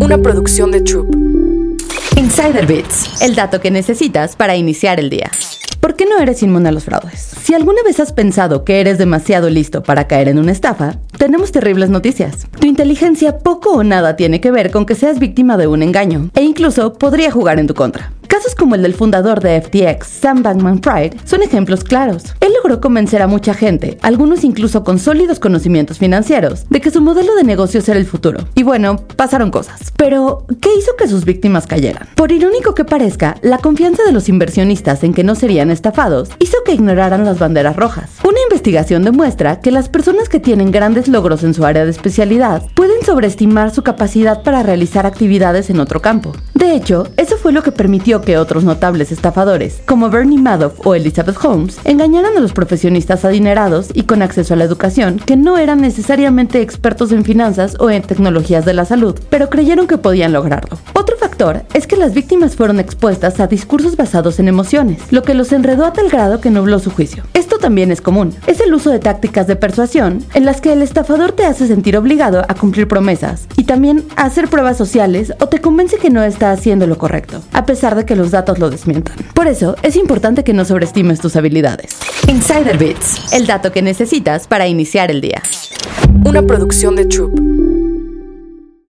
Una producción de Troop. Insider Bits, el dato que necesitas para iniciar el día. ¿Por qué no eres inmune a los fraudes? Si alguna vez has pensado que eres demasiado listo para caer en una estafa, tenemos terribles noticias. Tu inteligencia poco o nada tiene que ver con que seas víctima de un engaño, e incluso podría jugar en tu contra. Como el del fundador de FTX, Sam Bankman Fried, son ejemplos claros. Él logró convencer a mucha gente, algunos incluso con sólidos conocimientos financieros, de que su modelo de negocios era el futuro. Y bueno, pasaron cosas. Pero, ¿qué hizo que sus víctimas cayeran? Por irónico que parezca, la confianza de los inversionistas en que no serían estafados hizo que ignoraran las banderas rojas. Una investigación demuestra que las personas que tienen grandes logros en su área de especialidad pueden sobreestimar su capacidad para realizar actividades en otro campo. De hecho, eso fue lo que permitió que otros notables estafadores, como Bernie Madoff o Elizabeth Holmes, engañaran a los profesionistas adinerados y con acceso a la educación que no eran necesariamente expertos en finanzas o en tecnologías de la salud, pero creyeron que podían lograrlo. Otro factor es que las víctimas fueron expuestas a discursos basados en emociones, lo que los enredó a tal grado que nubló su juicio. También es común. Es el uso de tácticas de persuasión en las que el estafador te hace sentir obligado a cumplir promesas y también a hacer pruebas sociales o te convence que no está haciendo lo correcto, a pesar de que los datos lo desmientan. Por eso, es importante que no sobreestimes tus habilidades. Insider Bits, el dato que necesitas para iniciar el día. Una producción de Troop.